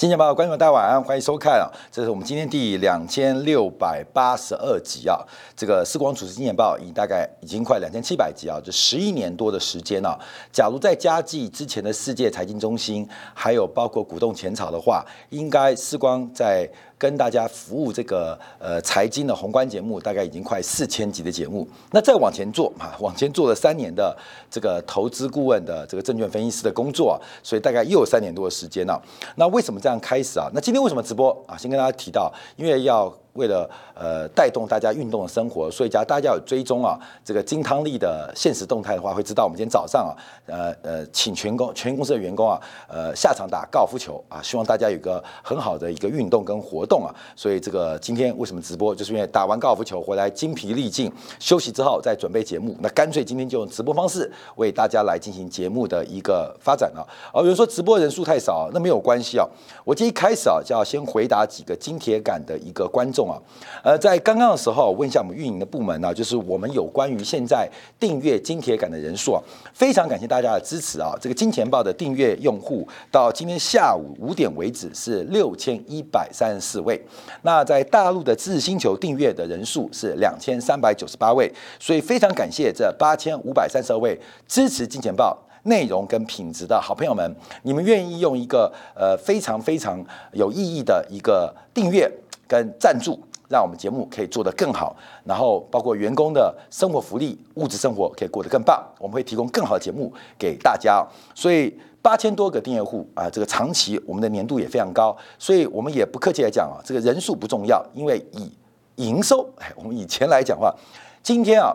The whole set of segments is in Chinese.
金钱报观众大家晚安，欢迎收看啊！这是我们今天第两千六百八十二集啊。这个时光主持金钱报已大概已经快两千七百集啊，这十一年多的时间啊。假如在加计之前的世界财经中心，还有包括股动前草的话，应该时光在。跟大家服务这个呃财经的宏观节目，大概已经快四千集的节目。那再往前做啊，往前做了三年的这个投资顾问的这个证券分析师的工作，所以大概又有三年多的时间了。那为什么这样开始啊？那今天为什么直播啊？先跟大家提到，因为要。为了呃带动大家运动的生活，所以假如大家有追踪啊这个金汤力的现实动态的话，会知道我们今天早上啊呃呃请全公全公司的员工啊呃下场打高尔夫球啊，希望大家有个很好的一个运动跟活动啊。所以这个今天为什么直播，就是因为打完高尔夫球回来精疲力尽，休息之后再准备节目，那干脆今天就用直播方式为大家来进行节目的一个发展了。哦，有人说直播人数太少，那没有关系啊。我今天一开始啊就要先回答几个金铁杆的一个观众。啊，呃，在刚刚的时候问一下我们运营的部门呢，就是我们有关于现在订阅金铁杆的人数啊，非常感谢大家的支持啊。这个金钱豹的订阅用户到今天下午五点为止是六千一百三十四位，那在大陆的知识星球订阅的人数是两千三百九十八位，所以非常感谢这八千五百三十二位支持金钱豹内容跟品质的好朋友们，你们愿意用一个呃非常非常有意义的一个订阅。跟赞助，让我们节目可以做得更好，然后包括员工的生活福利、物质生活可以过得更棒。我们会提供更好的节目给大家。所以八千多个订阅户啊，这个长期我们的年度也非常高。所以我们也不客气来讲啊，这个人数不重要，因为以营收，我们以前来讲话，今天啊，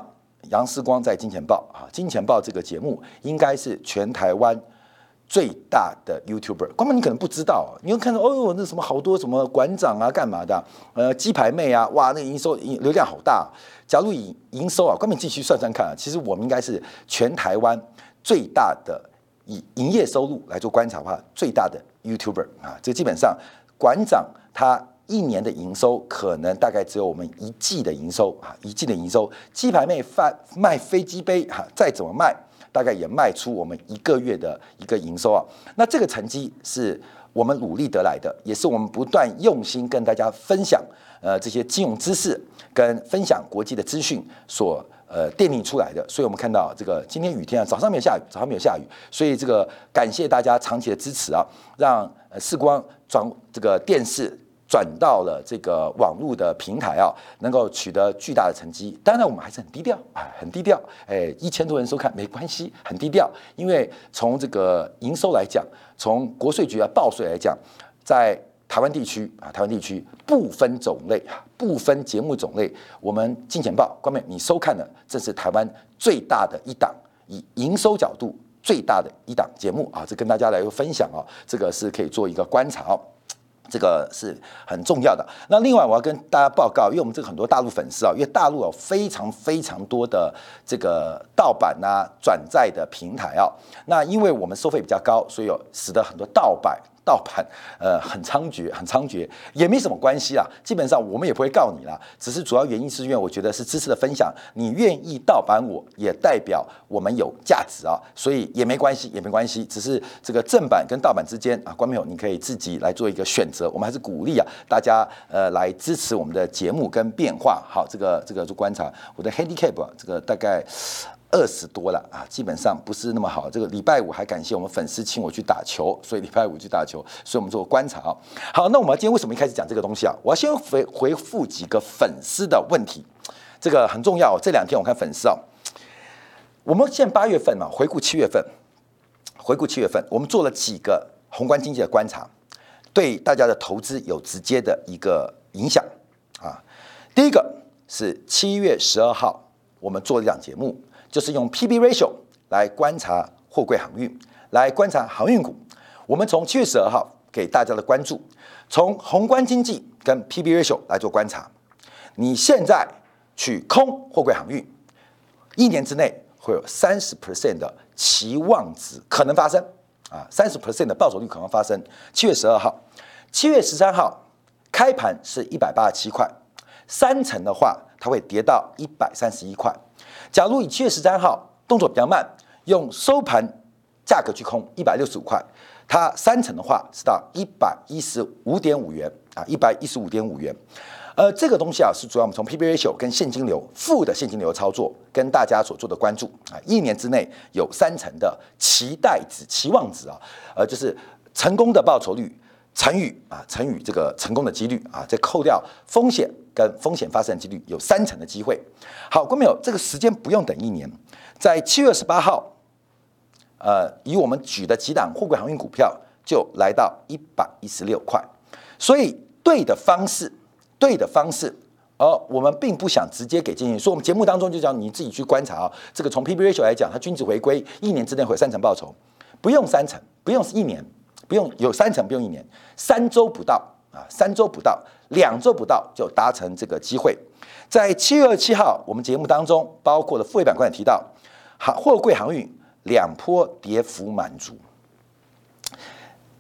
杨思光在金钱报啊，金钱报这个节目应该是全台湾。最大的 YouTuber，光们你可能不知道，你会看到哦，那什么好多什么馆长啊，干嘛的？呃，鸡排妹啊，哇，那营收流量好大。假如以营收啊，光们继续算算看啊，其实我们应该是全台湾最大的以营业收入来做观察的话，最大的 YouTuber 啊，这基本上馆长他一年的营收可能大概只有我们一季的营收啊，一季的营收。鸡排妹贩卖飞机杯哈，再怎么卖。大概也卖出我们一个月的一个营收啊，那这个成绩是我们努力得来的，也是我们不断用心跟大家分享呃这些金融知识跟分享国际的资讯所呃奠定出来的。所以我们看到这个今天雨天啊，早上没有下雨，早上没有下雨，所以这个感谢大家长期的支持啊，让呃视光转这个电视。转到了这个网络的平台啊，能够取得巨大的成绩。当然，我们还是很低调啊，很低调。哎，一千多人收看没关系，很低调。因为从这个营收来讲，从国税局啊报税来讲，在台湾地区啊，台湾地区不分种类啊，不分节目种类，我们金钱报官面你收看的，这是台湾最大的一档，以营收角度最大的一档节目啊，这跟大家来分享啊，这个是可以做一个观察哦。这个是很重要的。那另外，我要跟大家报告，因为我们这个很多大陆粉丝啊，因为大陆有非常非常多的这个盗版啊、转载的平台啊。那因为我们收费比较高，所以有使得很多盗版。盗版呃很猖獗，很猖獗，也没什么关系啦。基本上我们也不会告你啦，只是主要原因是因为我觉得是知识的分享，你愿意盗版我也代表我们有价值啊，所以也没关系，也没关系。只是这个正版跟盗版之间啊，观众友你可以自己来做一个选择。我们还是鼓励啊大家呃来支持我们的节目跟变化。好，这个这个做观察，我的 handicap 啊，这个大概。二十多了啊，基本上不是那么好。这个礼拜五还感谢我们粉丝请我去打球，所以礼拜五去打球，所以我们做观察啊。好，那我们今天为什么一开始讲这个东西啊？我要先回回复几个粉丝的问题，这个很重要。这两天我看粉丝啊，我们现在八月份嘛，回顾七月份，回顾七月份，我们做了几个宏观经济的观察，对大家的投资有直接的一个影响啊。第一个是七月十二号，我们做了一档节目。就是用 P/B ratio 来观察货柜航运，来观察航运股。我们从七月十二号给大家的关注，从宏观经济跟 P/B ratio 来做观察。你现在去空货柜航运，一年之内会有三十 percent 的期望值可能发生啊，三十 percent 的报酬率可能发生。七月十二号，七月十三号开盘是一百八十七块，三成的话它会跌到一百三十一块。假如以七月十三号动作比较慢，用收盘价格去空一百六十五块，它三成的话是到一百一十五点五元啊，一百一十五点五元。呃，这个东西啊，是主要我们从 P/B ratio 跟现金流负的现金流操作，跟大家所做的关注啊，一年之内有三成的期待值、期望值啊，呃，就是成功的报酬率乘以啊乘以这个成功的几率啊，再扣掉风险跟风险发生几率，有三成的机会。好，观众朋友，这个时间不用等一年，在七月十八号，呃，以我们举的几档货柜航运股票就来到一百一十六块，所以对的方式。对的方式，而我们并不想直接给建议，所以我们节目当中就讲你自己去观察啊。这个从 P/B ratio 来讲，它均值回归一年之内会有三成报酬，不用三成，不用一年，不用有三成，不用一年，三周不到啊，三周不到，两周不到就达成这个机会。在七月二十七号，我们节目当中包括了副业板块提到，航货柜航运两波跌幅满足，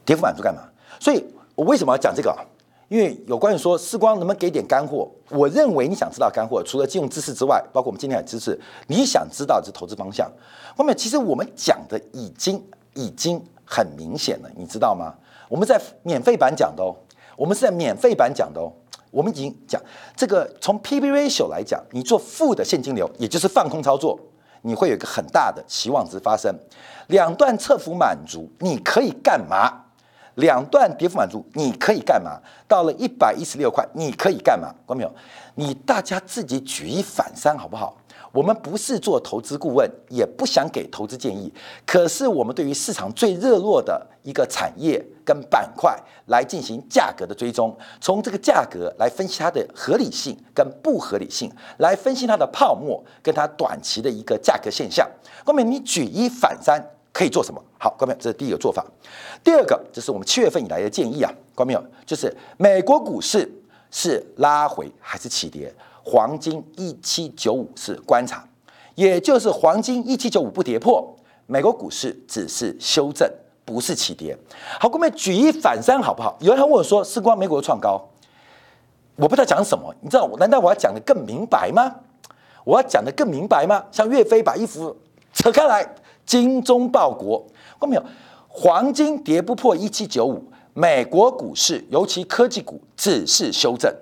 跌幅满足干嘛？所以我为什么要讲这个？因为有关于说时光能不能给点干货，我认为你想知道干货，除了金融知识之外，包括我们今天的知识，你想知道是投资方向。后面其实我们讲的已经已经很明显了，你知道吗？我们在免费版讲的哦，我们是在免费版讲的哦，我们已经讲这个从 P/B ratio 来讲，你做负的现金流，也就是放空操作，你会有一个很大的期望值发生，两段侧幅满足，你可以干嘛？两段跌幅满足，你可以干嘛？到了一百一十六块，你可以干嘛？观众朋友，你大家自己举一反三好不好？我们不是做投资顾问，也不想给投资建议。可是我们对于市场最热络的一个产业跟板块来进行价格的追踪，从这个价格来分析它的合理性跟不合理性，来分析它的泡沫跟它短期的一个价格现象。观众朋友，你举一反三。可以做什么？好，观众朋友，这是第一个做法。第二个，这是我们七月份以来的建议啊，观众朋友，就是美国股市是拉回还是起跌？黄金一七九五是观察，也就是黄金一七九五不跌破，美国股市只是修正，不是起跌。好，各位举一反三好不好？有人问我说：“是光美国创高，我不知道讲什么，你知道？难道我要讲的更明白吗？我要讲的更明白吗？像岳飞把衣服扯开来。”精忠报国，看到没有？黄金跌不破一七九五，美国股市尤其科技股只是修正，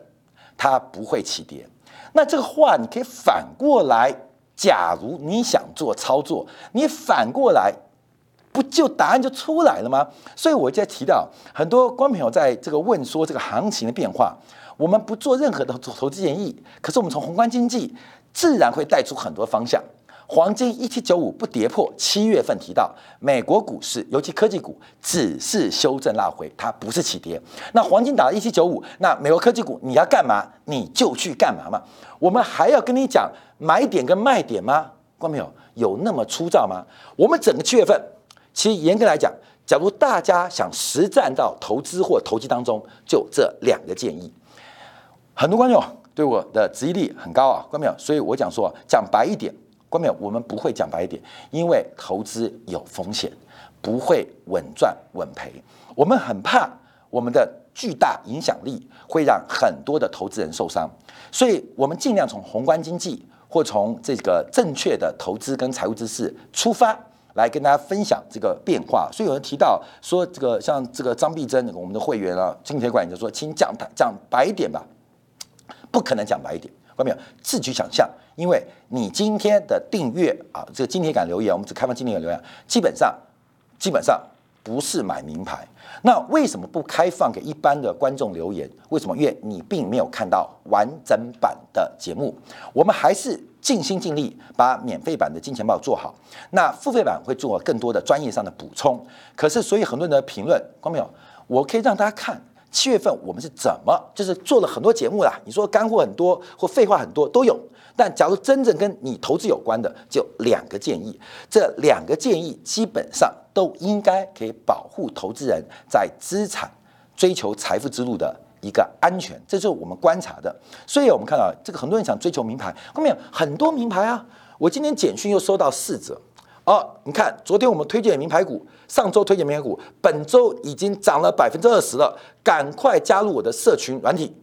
它不会起跌。那这个话你可以反过来，假如你想做操作，你反过来不就答案就出来了吗？所以我在提到很多观朋友在这个问说这个行情的变化，我们不做任何的投资建议，可是我们从宏观经济自然会带出很多方向。黄金一七九五不跌破，七月份提到美国股市，尤其科技股只是修正拉回，它不是起跌。那黄金打一七九五，那美国科技股你要干嘛？你就去干嘛嘛？我们还要跟你讲买点跟卖点吗？观众朋友有那么粗糙吗？我们整个七月份，其实严格来讲，假如大家想实战到投资或投机当中，就这两个建议。很多观众对我的执意力很高啊，观众朋友，所以我讲说讲白一点。关键我们不会讲白一点，因为投资有风险，不会稳赚稳赔。我们很怕我们的巨大影响力会让很多的投资人受伤，所以我们尽量从宏观经济或从这个正确的投资跟财务知识出发，来跟大家分享这个变化。所以有人提到说，这个像这个张碧珍，我们的会员啊，金铁管就说，请讲讲白一点吧，不可能讲白一点。看到没有？自己想象，因为你今天的订阅啊，这个今天敢留言，我们只开放今天敢留言，基本上基本上不是买名牌。那为什么不开放给一般的观众留言？为什么？因为你并没有看到完整版的节目。我们还是尽心尽力把免费版的金钱豹做好，那付费版会做更多的专业上的补充。可是，所以很多人的评论，看到没有？我可以让大家看。七月份我们是怎么就是做了很多节目啦？你说干货很多或废话很多都有，但假如真正跟你投资有关的，就两个建议。这两个建议基本上都应该可以保护投资人在资产追求财富之路的一个安全，这就是我们观察的。所以我们看到这个很多人想追求名牌，后面很多名牌啊。我今天简讯又收到四则。哦，你看，昨天我们推荐名牌股，上周推荐名牌股，本周已经涨了百分之二十了，赶快加入我的社群软体，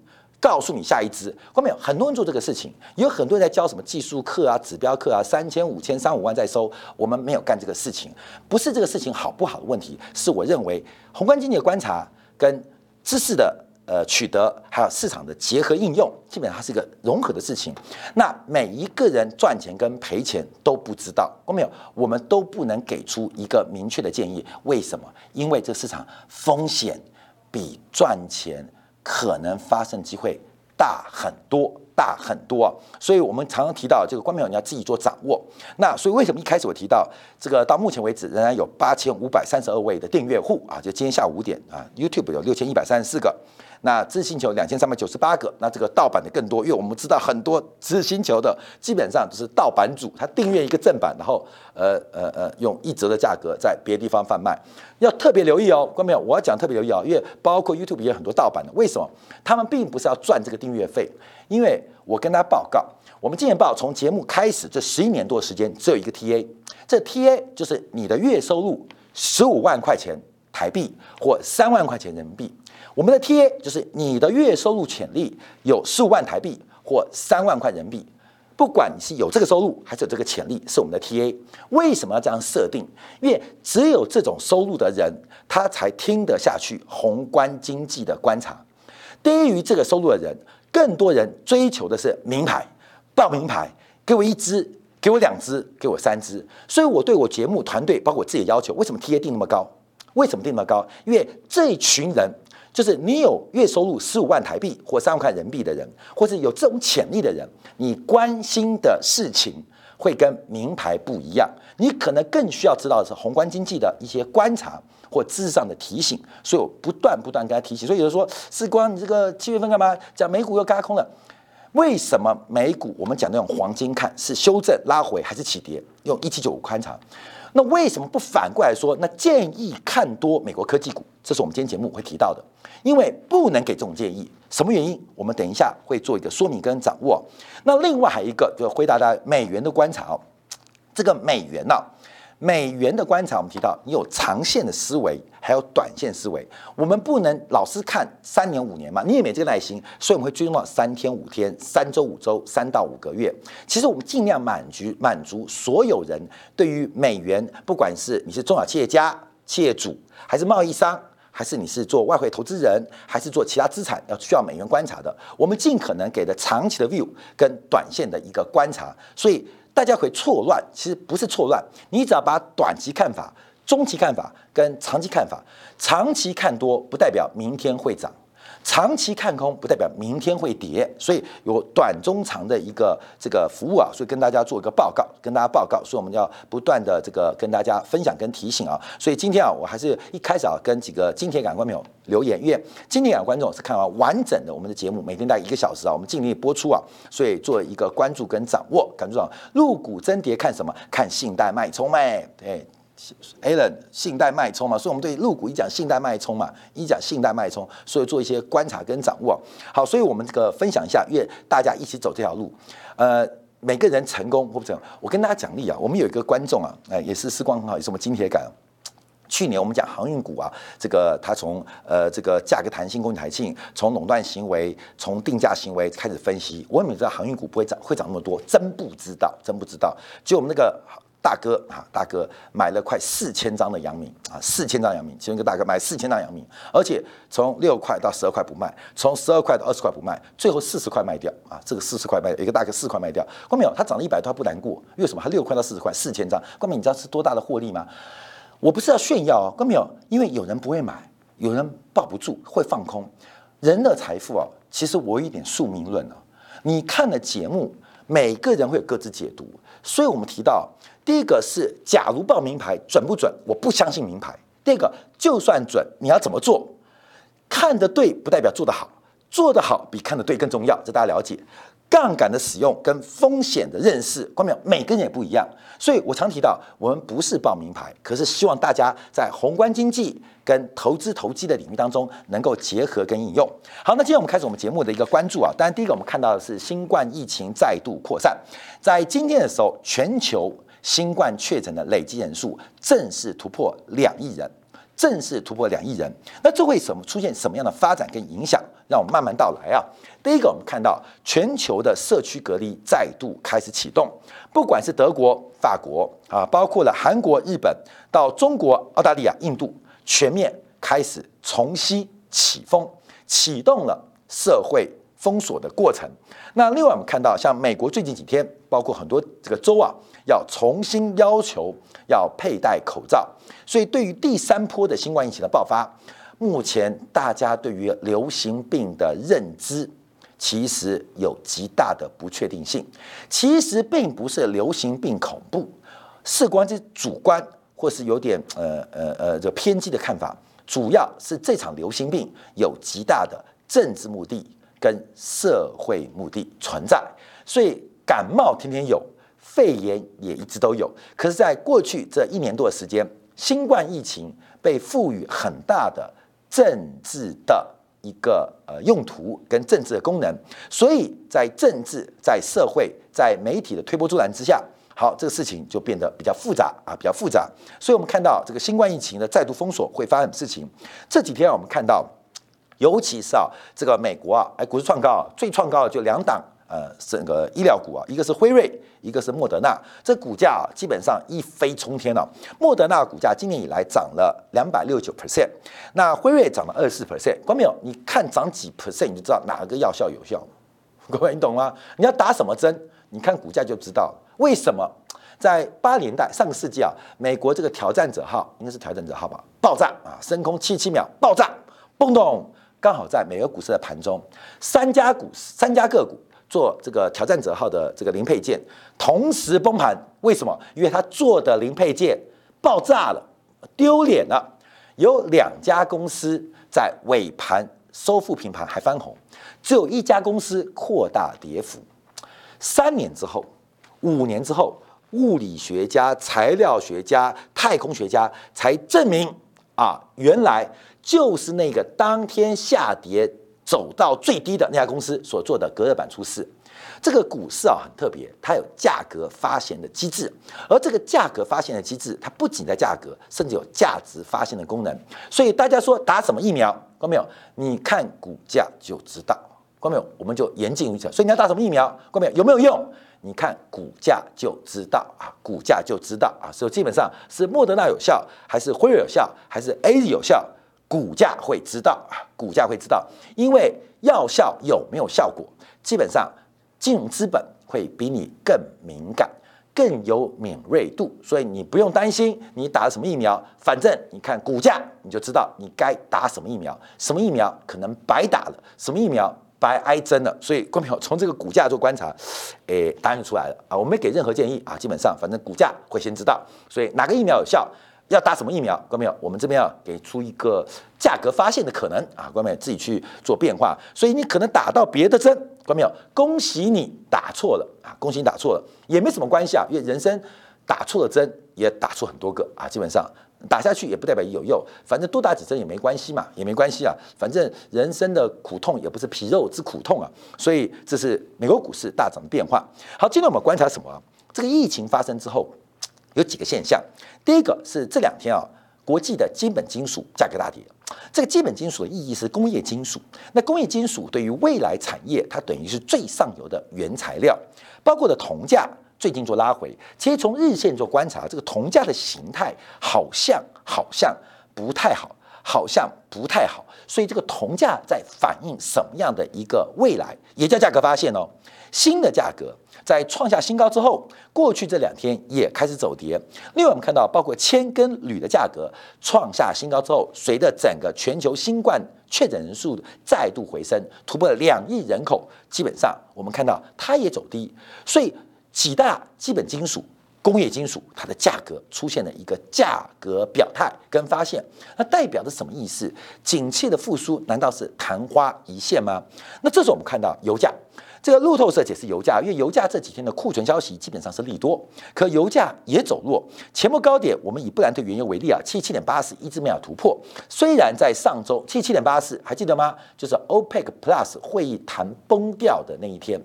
告诉你下一支。后面有很多人做这个事情，有很多人在教什么技术课啊、指标课啊，三千、五千、三五万在收。我们没有干这个事情，不是这个事情好不好的问题，是我认为宏观经济的观察跟知识的。呃，取得还有市场的结合应用，基本上它是一个融合的事情。那每一个人赚钱跟赔钱都不知道，过没有？我们都不能给出一个明确的建议。为什么？因为这市场风险比赚钱可能发生机会大很多，大很多！所以我们常常提到这个，观众你要自己做掌握。那所以为什么一开始我提到这个？到目前为止仍然有八千五百三十二位的订阅户啊！就今天下午五点啊，YouTube 有六千一百三十四个。那知星球两千三百九十八个，那这个盗版的更多，因为我们知道很多知星球的基本上都是盗版主，他订阅一个正版，然后呃呃呃用一折的价格在别的地方贩卖，要特别留意哦，观众朋友？我要讲特别留意哦，因为包括 YouTube 也有很多盗版的，为什么？他们并不是要赚这个订阅费，因为我跟大家报告，我们今年报从节目开始这十一年多的时间，只有一个 TA，这 TA 就是你的月收入十五万块钱台币或三万块钱人民币。我们的 TA 就是你的月收入潜力有十五万台币或三万块人民币，不管你是有这个收入还是有这个潜力，是我们的 TA。为什么要这样设定？因为只有这种收入的人，他才听得下去宏观经济的观察。低于这个收入的人，更多人追求的是名牌，报名牌，给我一支，给我两支，给我三支。所以我对我节目团队，包括我自己的要求，为什么 TA 定那么高？为什么定那么高？因为这一群人。就是你有月收入十五万台币或三万块人民币的人，或者有这种潜力的人，你关心的事情会跟名牌不一样。你可能更需要知道的是宏观经济的一些观察或知识上的提醒。所以我不断不断跟他提醒。所以有人说，时光，你这个七月份干嘛讲美股又嘎空了？为什么美股我们讲那种黄金看是修正拉回还是起跌？用一七九五观察。那为什么不反过来说？那建议看多美国科技股，这是我们今天节目会提到的。因为不能给这种建议，什么原因？我们等一下会做一个说明跟掌握。那另外还有一个，就回答大家美元的观察哦。这个美元呢，美元的观察，我们提到你有长线的思维，还有短线思维。我们不能老是看三年五年嘛，你也没这个耐心，所以我们会追踪到三天五天、三周五周、三到五个月。其实我们尽量满足满足所有人对于美元，不管是你是中小企业家、企业主，还是贸易商。还是你是做外汇投资人，还是做其他资产要需要美元观察的？我们尽可能给的长期的 view 跟短线的一个观察，所以大家会错乱，其实不是错乱，你只要把短期看法、中期看法跟长期看法，长期看多不代表明天会涨。长期看空不代表明天会跌，所以有短中长的一个这个服务啊，所以跟大家做一个报告，跟大家报告，所以我们要不断的这个跟大家分享跟提醒啊。所以今天啊，我还是一开始啊，跟几个金铁杆观众留言，因为金铁杆观众是看完完整的我们的节目，每天大概一个小时啊，我们尽力播出啊，所以做一个关注跟掌握。感觉上入股增跌看什么？看信贷脉冲呗，对。Alan，信贷脉冲嘛，所以我们对入股一讲信贷脉冲嘛，一讲信贷脉冲，所以做一些观察跟掌握。好，所以我们这个分享一下，因为大家一起走这条路，呃，每个人成功或不成功，我跟大家奖励啊，我们有一个观众啊，哎，也是时光很好，也是我们金铁杆。去年我们讲航运股啊，这个它从呃这个价格弹性、供给弹性，从垄断行为、从定价行为开始分析，我也知道航运股不会涨，会涨那么多，真不知道，真不知道。就我们那个。大哥啊，大哥买了快四千张的阳明啊，四千张阳明，其中一个大哥买四千张阳明，而且从六块到十二块不卖，从十二块到二十块不卖，最后四十块卖掉啊，这个四十块卖，一个大哥四块卖掉，看到没有？他涨了一百多，他不难过，为什么？他六块到四十块，四千张，看到没？你知道是多大的获利吗？我不是要炫耀啊，看到没有？因为有人不会买，有人抱不住，会放空。人的财富啊，其实我有一点宿命论啊，你看的节目，每个人会有各自解读，所以我们提到。第一个是，假如报名牌准不准？我不相信名牌。第二个，就算准，你要怎么做？看得对不代表做得好，做得好比看得对更重要，这大家了解。杠杆的使用跟风险的认识，关没有？每个人也不一样。所以我常提到，我们不是报名牌，可是希望大家在宏观经济跟投资投机的领域当中能够结合跟应用。好，那今天我们开始我们节目的一个关注啊。当然，第一个我们看到的是新冠疫情再度扩散，在今天的时候，全球。新冠确诊的累计人数正式突破两亿人，正式突破两亿人。那这会什么出现什么样的发展跟影响？让我们慢慢道来啊。第一个，我们看到全球的社区隔离再度开始启动，不管是德国、法国啊，包括了韩国、日本，到中国、澳大利亚、印度，全面开始重新起风，启动了社会封锁的过程。那另外，我们看到像美国最近几天，包括很多这个州啊，要重新要求要佩戴口罩，所以对于第三波的新冠疫情的爆发，目前大家对于流行病的认知。其实有极大的不确定性。其实并不是流行病恐怖，事关这主观或是有点呃呃呃这偏激的看法。主要是这场流行病有极大的政治目的跟社会目的存在。所以感冒天天有，肺炎也一直都有。可是，在过去这一年多的时间，新冠疫情被赋予很大的政治的。一个呃用途跟政治的功能，所以在政治、在社会、在媒体的推波助澜之下，好，这个事情就变得比较复杂啊，比较复杂。所以我们看到这个新冠疫情的再度封锁会发生什么事情？这几天我们看到，尤其是啊，这个美国啊，哎，股市创高，最创高的就两档。呃，整个医疗股啊，一个是辉瑞，一个是莫德纳，这股价基本上一飞冲天了。莫德纳股价今年以来涨了两百六十九 percent，那辉瑞涨了二十四 percent。关没有？你看涨几 percent，你就知道哪个药效有效。各位，你懂吗？你要打什么针？你看股价就知道为什么在八年代上个世纪啊，美国这个挑战者号应该是挑战者号吧，爆炸啊，升空七七秒爆炸，嘣咚，刚好在美国股市的盘中，三家股三家个股。做这个挑战者号的这个零配件同时崩盘，为什么？因为他做的零配件爆炸了，丢脸了。有两家公司在尾盘收复平盘还翻红，只有一家公司扩大跌幅。三年之后，五年之后，物理学家、材料学家、太空学家才证明啊，原来就是那个当天下跌。走到最低的那家公司所做的隔热板出事，这个股市啊很特别，它有价格发现的机制，而这个价格发现的机制，它不仅在价格，甚至有价值发现的功能。所以大家说打什么疫苗，关没有？你看股价就知道，关没有？我们就言尽于此。所以你要打什么疫苗，关没有？有没有用？你看股价就知道啊，股价就知道啊。所以基本上是莫德纳有效，还是辉瑞有效，还是 A 有效？股价会知道啊，股价会知道，因为药效有没有效果，基本上金融资本会比你更敏感，更有敏锐度，所以你不用担心你打了什么疫苗，反正你看股价你就知道你该打什么疫苗，什么疫苗可能白打了，什么疫苗白挨针了，所以观众从这个股价做观察，诶，答案就出来了啊，我没给任何建议啊，基本上反正股价会先知道，所以哪个疫苗有效。要打什么疫苗？各位没有？我们这边要给出一个价格发现的可能啊，关没有？自己去做变化，所以你可能打到别的针，各位没有？恭喜你打错了啊！恭喜你打错了，也没什么关系啊，因为人生打错了针也打错很多个啊，基本上打下去也不代表有用，反正多打几针也没关系嘛，也没关系啊，反正人生的苦痛也不是皮肉之苦痛啊，所以这是美国股市大涨的变化。好，今天我们观察什么？这个疫情发生之后。有几个现象，第一个是这两天啊，国际的基本金属价格大跌。这个基本金属的意义是工业金属，那工业金属对于未来产业，它等于是最上游的原材料。包括的铜价最近做拉回，其实从日线做观察，这个铜价的形态好像好像不太好，好像不太好。所以这个铜价在反映什么样的一个未来，也叫价格发现哦。新的价格在创下新高之后，过去这两天也开始走跌。另外，我们看到包括铅跟铝的价格创下新高之后，随着整个全球新冠确诊人数再度回升，突破了两亿人口，基本上我们看到它也走低。所以几大基本金属、工业金属，它的价格出现了一个价格表态跟发现，那代表着什么意思？景气的复苏难道是昙花一现吗？那这时候我们看到油价。这个路透社解释油价，因为油价这几天的库存消息基本上是利多，可油价也走弱。前波高点，我们以布兰特原油为例啊，七七点八四一直没有突破。虽然在上周七七点八四，还记得吗？就是 OPEC Plus 会议谈崩掉的那一天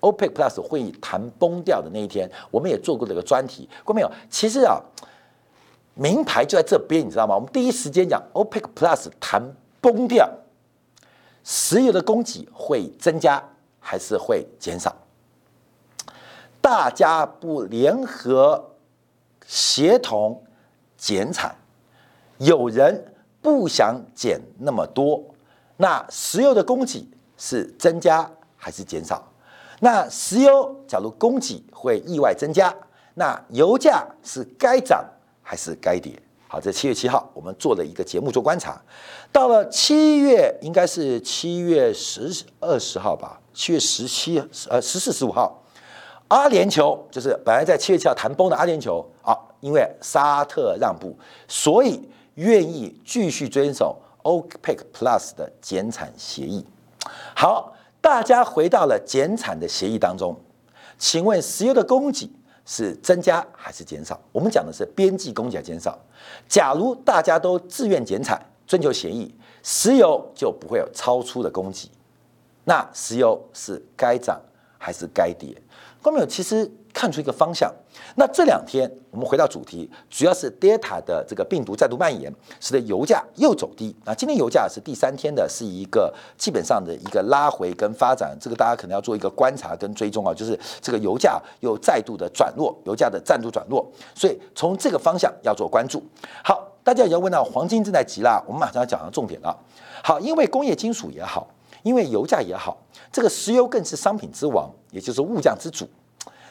，OPEC Plus 会议谈崩掉的那一天，我们也做过这个专题，过没有？其实啊，名牌就在这边，你知道吗？我们第一时间讲 OPEC Plus 谈崩掉，石油的供给会增加还是会减少？大家不联合协同减产，有人不想减那么多，那石油的供给是增加还是减少？那石油假如供给会意外增加，那油价是该涨？还是该跌。好，在七月七号，我们做了一个节目做观察。到了七月，应该是七月十二十号吧，七月十七呃十四十五号，阿联酋就是本来在七月七号谈崩的阿联酋啊，因为沙特让步，所以愿意继续遵守 OPEC Plus 的减产协议。好，大家回到了减产的协议当中，请问石油的供给？是增加还是减少？我们讲的是边际供给减少。假如大家都自愿减产，遵求协议，石油就不会有超出的供给。那石油是该涨还是该跌？观众朋友，其实。看出一个方向。那这两天我们回到主题，主要是 Delta 的这个病毒再度蔓延，使得油价又走低。那今天油价是第三天的，是一个基本上的一个拉回跟发展，这个大家可能要做一个观察跟追踪啊，就是这个油价又再度的转弱，油价的再度转弱，所以从这个方向要做关注。好，大家也要问到黄金正在急拉，我们马上要讲到重点了。好，因为工业金属也好，因为油价也好，这个石油更是商品之王，也就是物价之主。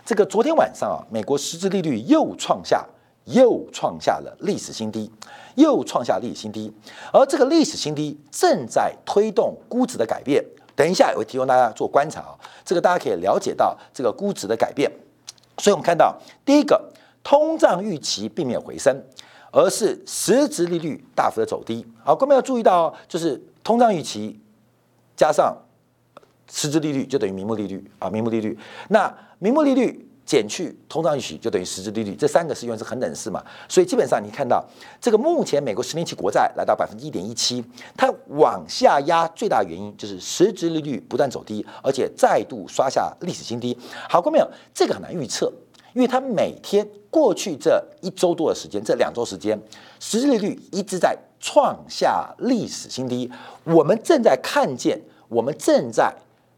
这个昨天晚上啊，美国实质利率又创下又创下了历史新低，又创下历史新低，而这个历史新低正在推动估值的改变。等一下我会提供大家做观察啊，这个大家可以了解到这个估值的改变。所以我们看到第一个，通胀预期并没有回升，而是实质利率大幅的走低。好，各位要注意到，就是通胀预期加上。实质利率就等于名目利率啊，名目利率。那名目利率减去通胀预期就等于实质利率，这三个是因为是恒等式嘛，所以基本上你看到这个目前美国十年期国债来到百分之一点一七，它往下压最大原因就是实质利率不断走低，而且再度刷下历史新低。好过没有？这个很难预测，因为它每天过去这一周多的时间，这两周时间，实质利率一直在创下历史新低。我们正在看见，我们正在。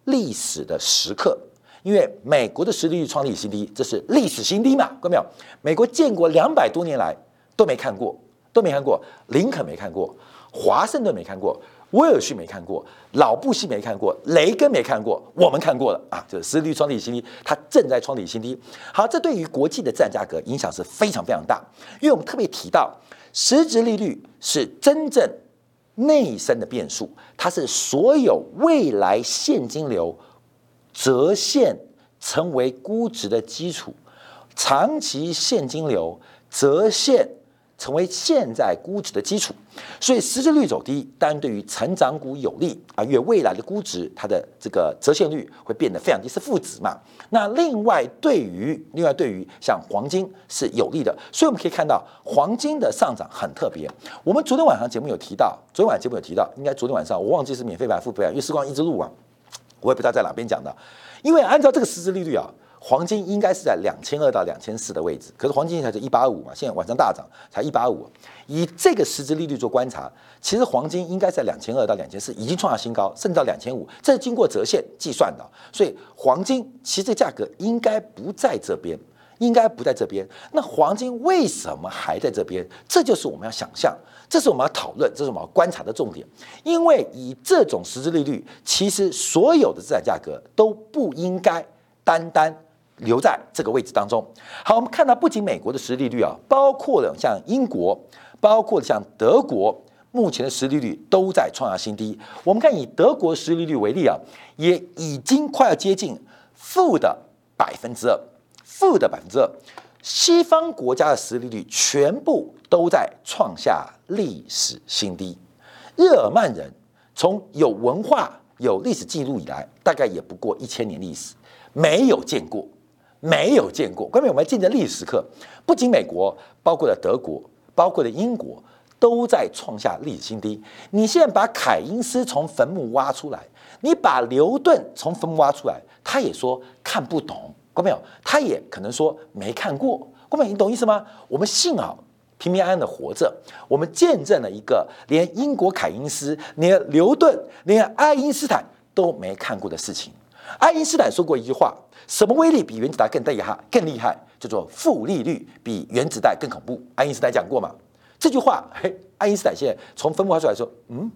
历史的时刻，因为美国的实力创历史新低，这是历史新低嘛？看到没有？美国建国两百多年来都没看过，都没看过，林肯没看过，华盛顿没看过，威尔逊没看过，老布希没看过，雷根没看过，我们看过了啊！就是实力创历史新低，它正在创历史新低。好，这对于国际的资产价格影响是非常非常大，因为我们特别提到，实质利率是真正。内生的变数，它是所有未来现金流折现成为估值的基础，长期现金流折现。成为现在估值的基础，所以实质率走低，当然对于成长股有利啊，因为未来的估值它的这个折现率会变得非常低，是负值嘛。那另外对于另外对于像黄金是有利的，所以我们可以看到黄金的上涨很特别。我们昨天晚上节目有提到，昨天晚上节目有提到，应该昨天晚上我忘记是免费版付费啊，因为时光一直录啊，我也不知道在哪边讲的，因为按照这个实质利率啊。黄金应该是在两千二到两千四的位置，可是黄金才是一八五嘛，现在晚上大涨才一八五。以这个实质利率做观察，其实黄金应该在两千二到两千四已经创下新高，甚至到两千五，这是经过折现计算的。所以黄金其实价格应该不在这边，应该不在这边。那黄金为什么还在这边？这就是我们要想象，这是我们要讨论，这是我们要观察的重点。因为以这种实质利率，其实所有的资产价格都不应该单单。留在这个位置当中。好，我们看到不仅美国的实利率啊，包括了像英国，包括像德国，目前的实利率都在创下新低。我们看以德国实利率为例啊，也已经快要接近负的百分之二，负的百分之二。西方国家的实利率全部都在创下历史新低。日耳曼人从有文化、有历史记录以来，大概也不过一千年历史，没有见过。没有见过，关键我们见证历史时刻，不仅美国，包括了德国，包括了英国，都在创下历史新低。你现在把凯因斯从坟墓挖出来，你把牛顿从坟墓挖出来，他也说看不懂，关没有？他也可能说没看过，关没你懂意思吗？我们幸好平平安安的活着。我们见证了一个连英国凯因斯、连牛顿、连爱因斯坦都没看过的事情。爱因斯坦说过一句话：“什么威力比原子弹更厉害？更厉害叫做负利率比原子弹更恐怖。”爱因斯坦讲过嘛？这句话，嘿，爱因斯坦现在从坟墓挖出来说：“嗯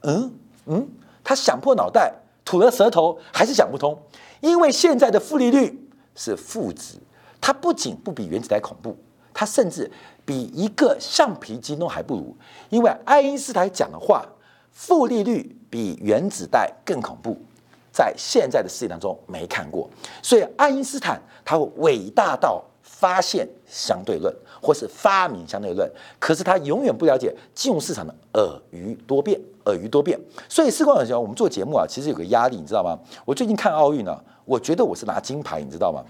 嗯嗯。”他想破脑袋，吐了舌头，还是想不通。因为现在的负利率是负值，它不仅不比原子弹恐怖，它甚至比一个橡皮筋都还不如。因为爱因斯坦讲的话，负利率比原子弹更恐怖。在现在的世界当中没看过，所以爱因斯坦他伟大到发现相对论，或是发明相对论，可是他永远不了解金融市场的尔虞多变，尔虞多变。所以，时光有效，我们做节目啊，其实有个压力，你知道吗？我最近看奥运呢，我觉得我是拿金牌，你知道吗？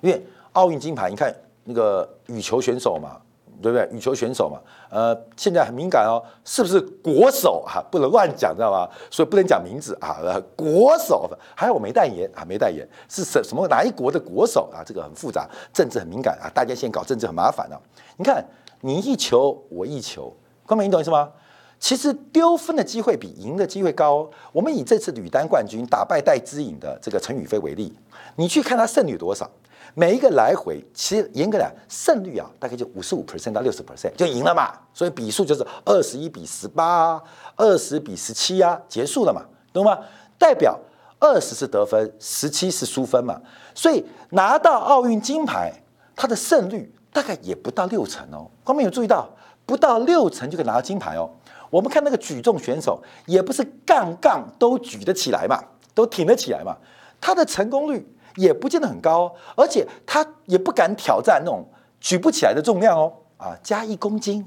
因为奥运金牌，你看那个羽球选手嘛。对不对？羽球选手嘛，呃，现在很敏感哦，是不是国手啊？不能乱讲，知道吗？所以不能讲名字啊。国手，还有我没代言啊，没代言，是什什么哪一国的国手啊？这个很复杂，政治很敏感啊。大家现在搞政治很麻烦啊。你看，你一球我一球，光明，你懂意思吗？其实丢分的机会比赢的机会高。我们以这次女单冠军打败戴资颖的这个陈雨菲为例，你去看她胜率多少？每一个来回，其实严格讲，胜率啊，大概就五十五 percent 到六十 percent 就赢了嘛。所以比数就是二十一比十八，二十比十七啊，结束了嘛，懂吗？代表二十是得分，十七是输分嘛。所以拿到奥运金牌，它的胜率大概也不到六成哦。光明有注意到，不到六成就可以拿到金牌哦。我们看那个举重选手，也不是杠杠都举得起来嘛，都挺得起来嘛，他的成功率。也不见得很高，而且他也不敢挑战那种举不起来的重量哦。啊，加一公斤，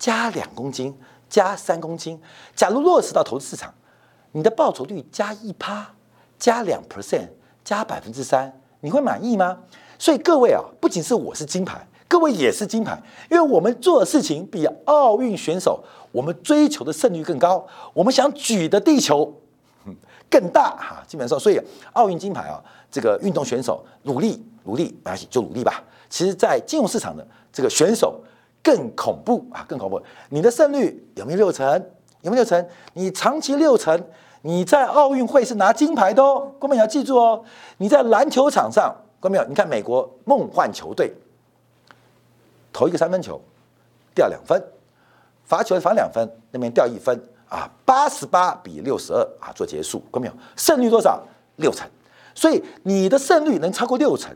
加两公斤，加三公斤。假如落实到投资市场，你的报酬率加一趴，加两 percent，加百分之三，你会满意吗？所以各位啊，不仅是我是金牌，各位也是金牌，因为我们做的事情比奥运选手，我们追求的胜率更高，我们想举的地球更大哈。基本上，所以奥运金牌啊。这个运动选手努力努力没关系，就努力吧。其实，在金融市场的这个选手更恐怖啊，更恐怖。你的胜率有没有六成？有没有六成？你长期六成，你在奥运会是拿金牌的哦。各位你要记住哦。你在篮球场上，各位你看美国梦幻球队投一个三分球掉两分，罚球罚两分，那边掉一分啊，八十八比六十二啊做结束。各位胜率多少？六成。所以你的胜率能超过六成，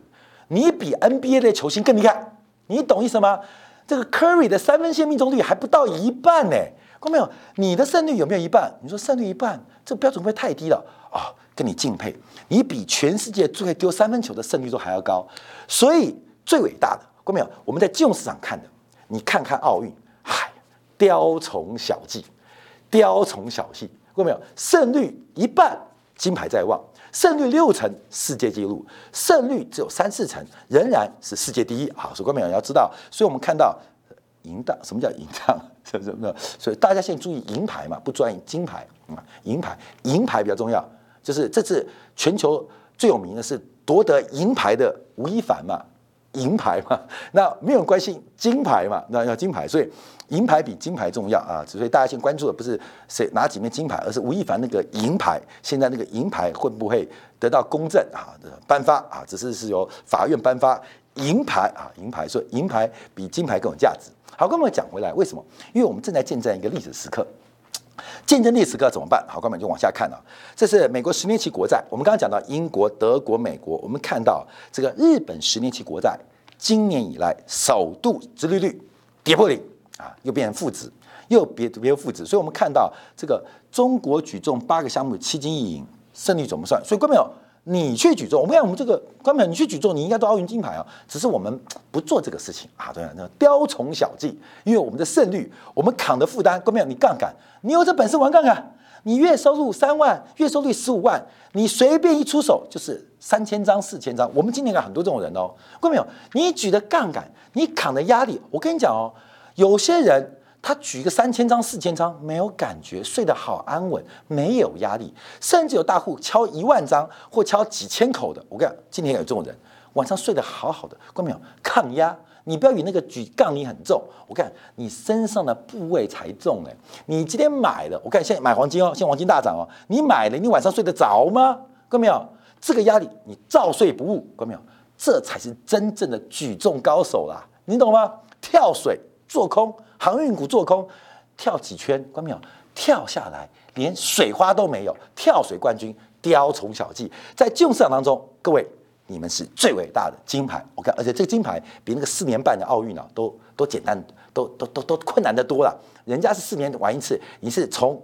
你比 NBA 的球星更厉害，你懂意思吗？这个 Curry 的三分线命中率还不到一半呢，看没有？你的胜率有没有一半？你说胜率一半，这个标准会太低了啊！跟你敬佩，你比全世界最会丢三分球的胜率都还要高。所以最伟大的，看没有？我们在金融市场看的，你看看奥运，嗨，雕虫小技，雕虫小技，看没有？胜率一半，金牌在望。胜率六成，世界纪录；胜率只有三四成，仍然是世界第一。好，所以观众要知道，所以我们看到银档，什么叫银档？什么什么？所以大家现在注意银牌嘛，不专业金牌啊，银牌，银牌比较重要。就是这次全球最有名的是夺得银牌的吴亦凡嘛。银牌嘛，那没有关系，金牌嘛，那要金牌，所以银牌比金牌重要啊。所以大家先关注的不是谁拿几面金牌，而是吴亦凡那个银牌。现在那个银牌会不会得到公正啊？颁发啊？只是是由法院颁发银牌啊，银牌，所以银牌比金牌更有价值。好，跟我们讲回来，为什么？因为我们正在见证一个历史时刻。见证历史课怎么办？好，哥们就往下看了。这是美国十年期国债。我们刚刚讲到英国、德国、美国，我们看到这个日本十年期国债今年以来首度殖利率跌破零啊，又变成负值，又别别负值。所以我们看到这个中国举重八个项目七金一银，胜率怎么算？所以各位朋友。你去举重，我们讲我们这个观众，你去举重，你应该都奥运金牌啊。只是我们不做这个事情啊，对啊，那雕虫小技，因为我们的胜率，我们扛的负担，观众，你杠杆，你有这本事玩杠杆，你月收入三万，月收入十五万，你随便一出手就是三千张、四千张。我们今年有很多这种人哦，观众，你举的杠杆，你扛的压力，我跟你讲哦，有些人。他举个三千张、四千张，没有感觉，睡得好安稳，没有压力，甚至有大户敲一万张或敲几千口的。我跟你讲，今天有这种人，晚上睡得好好的，关没有？抗压，你不要以那个举杠铃很重，我看你身上的部位才重哎。你今天买了，我看现在买黄金哦，现在黄金大涨哦，你买了，你晚上睡得着吗？看没有？这个压力你照睡不误，看没有？这才是真正的举重高手啦，你懂吗？跳水做空，航运股做空，跳几圈，关没有？跳下来连水花都没有，跳水冠军雕虫小技，在金融市场当中，各位。你们是最伟大的金牌，我看，而且这个金牌比那个四年半的奥运啊，都都简单，都都都都困难的多了。人家是四年玩一次，你是从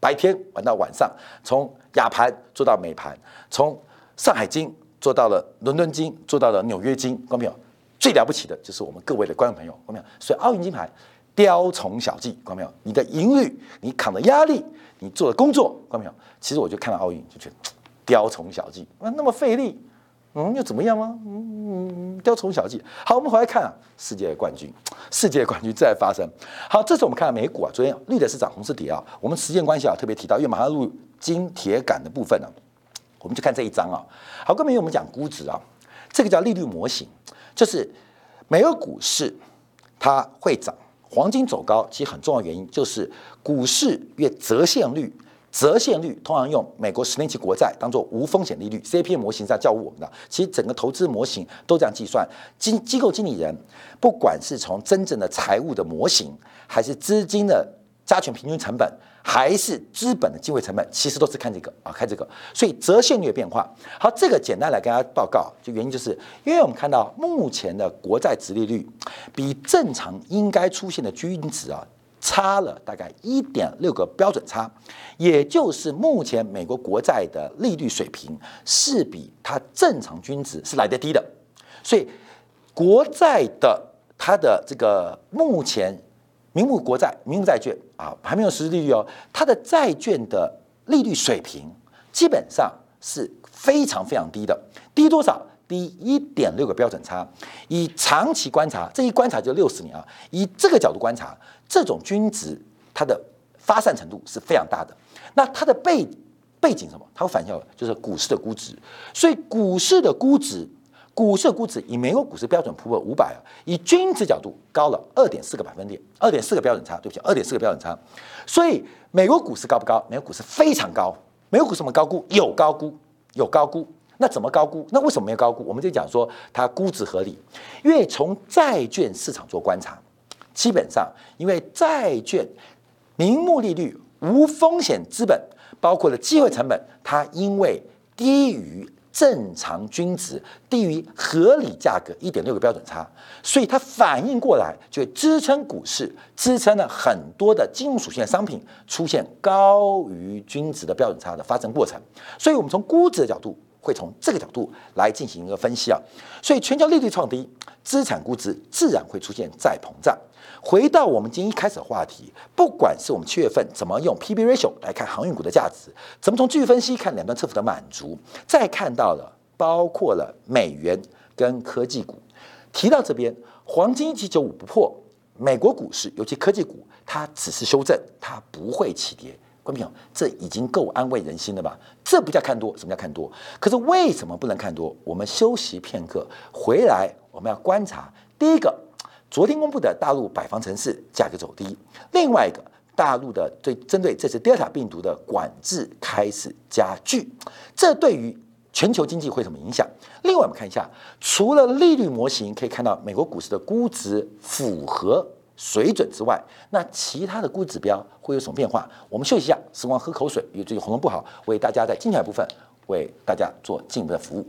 白天玩到晚上，从亚盘做到美盘，从上海金做到了伦敦金，做到了纽约金，关没有？最了不起的就是我们各位的观众朋友，看到没有？所以奥运金牌雕虫小技，看到没有？你的赢率，你扛的压力，你做的工作，看到没有？其实我就看到奥运就觉得雕虫小技，那那么费力。嗯，又怎么样吗？嗯雕虫小技。好，我们回来看啊，世界冠军，世界冠军再发生。好，这次我们看到美股啊，昨天绿的是涨，红是跌啊。我们时间关系啊，特别提到，因为马上入金铁杆的部分呢，我们就看这一章啊。好，各位我们讲估值啊，这个叫利率模型，就是美国股市它会涨，黄金走高，其实很重要原因就是股市越折现率。折现率通常用美国十年期国债当做无风险利率，CPM 模型在教我们的。其实整个投资模型都这样计算。经机构经理人，不管是从真正的财务的模型，还是资金的加权平均成本，还是资本的机会成本，其实都是看这个啊，看这个。所以折现率的变化，好，这个简单来跟大家报告，就原因就是因为我们看到目前的国债殖利率比正常应该出现的均值啊。差了大概一点六个标准差，也就是目前美国国债的利率水平是比它正常均值是来得低的，所以国债的它的这个目前名目国债、名目债券啊还没有实施利率哦，它的债券的利率水平基本上是非常非常低的，低多少？低一点六个标准差。以长期观察，这一观察就六十年啊，以这个角度观察。这种均值，它的发散程度是非常大的。那它的背背景什么？它会反向就是股市的估值。所以股市的估值，股市估值以美国股市标准普尔五百啊，以均值角度高了二点四个百分点，二点四个标准差，对不起，二点四个标准差。所以美国股市高不高？美国股市非常高。美国股市么高估？有高估，有高估。那怎么高估？那为什么没有高估？我们就讲说它估值合理，因为从债券市场做观察。基本上，因为债券名目利率、无风险资本，包括了机会成本，它因为低于正常均值、低于合理价格一点六个标准差，所以它反应过来就会支撑股市，支撑了很多的金融属性的商品出现高于均值的标准差的发生过程。所以，我们从估值的角度。会从这个角度来进行一个分析啊，所以全球利率创低，资产估值自然会出现再膨胀。回到我们今天一开始的话题，不管是我们七月份怎么用 P/B ratio 来看航运股的价值，怎么从技术分析看两端侧幅的满足，再看到了包括了美元跟科技股，提到这边黄金一七九五不破，美国股市尤其科技股它只是修正，它不会起跌。观众朋友，这已经够安慰人心了吧？这不叫看多，什么叫看多？可是为什么不能看多？我们休息片刻，回来我们要观察。第一个，昨天公布的大陆百方城市价格走低；另外一个，大陆的对针对这次德尔塔病毒的管制开始加剧，这对于全球经济会什么影响？另外，我们看一下，除了利率模型，可以看到美国股市的估值符合。水准之外，那其他的估值指标会有什么变化？我们休息一下，时光喝口水，因为最近喉咙不好，为大家在精彩部分为大家做进一步的服务。